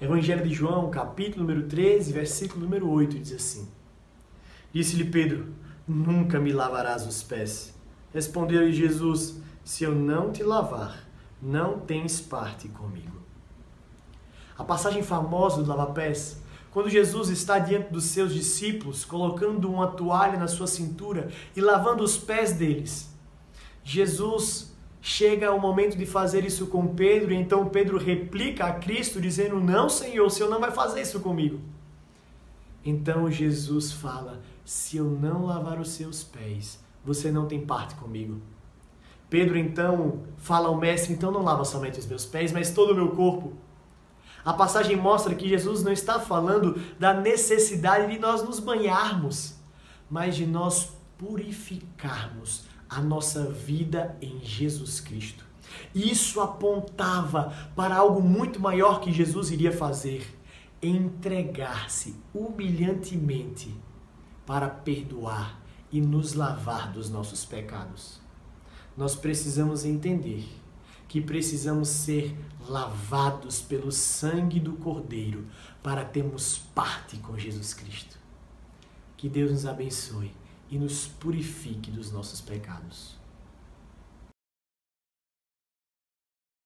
Evangelho de João, capítulo número 13, versículo número 8, diz assim: Disse-lhe Pedro: Nunca me lavarás os pés. Respondeu-lhe Jesus: Se eu não te lavar, não tens parte comigo. A passagem famosa do lava-pés, quando Jesus está diante dos seus discípulos, colocando uma toalha na sua cintura e lavando os pés deles. Jesus chega o momento de fazer isso com Pedro, e então Pedro replica a Cristo dizendo: Não, Senhor, o Senhor não vai fazer isso comigo. Então Jesus fala: Se eu não lavar os seus pés, você não tem parte comigo. Pedro então fala ao mestre: Então não lava somente os meus pés, mas todo o meu corpo. A passagem mostra que Jesus não está falando da necessidade de nós nos banharmos, mas de nós purificarmos a nossa vida em Jesus Cristo. Isso apontava para algo muito maior que Jesus iria fazer: entregar-se humilhantemente para perdoar e nos lavar dos nossos pecados. Nós precisamos entender que precisamos ser lavados pelo sangue do Cordeiro para termos parte com Jesus Cristo. Que Deus nos abençoe e nos purifique dos nossos pecados.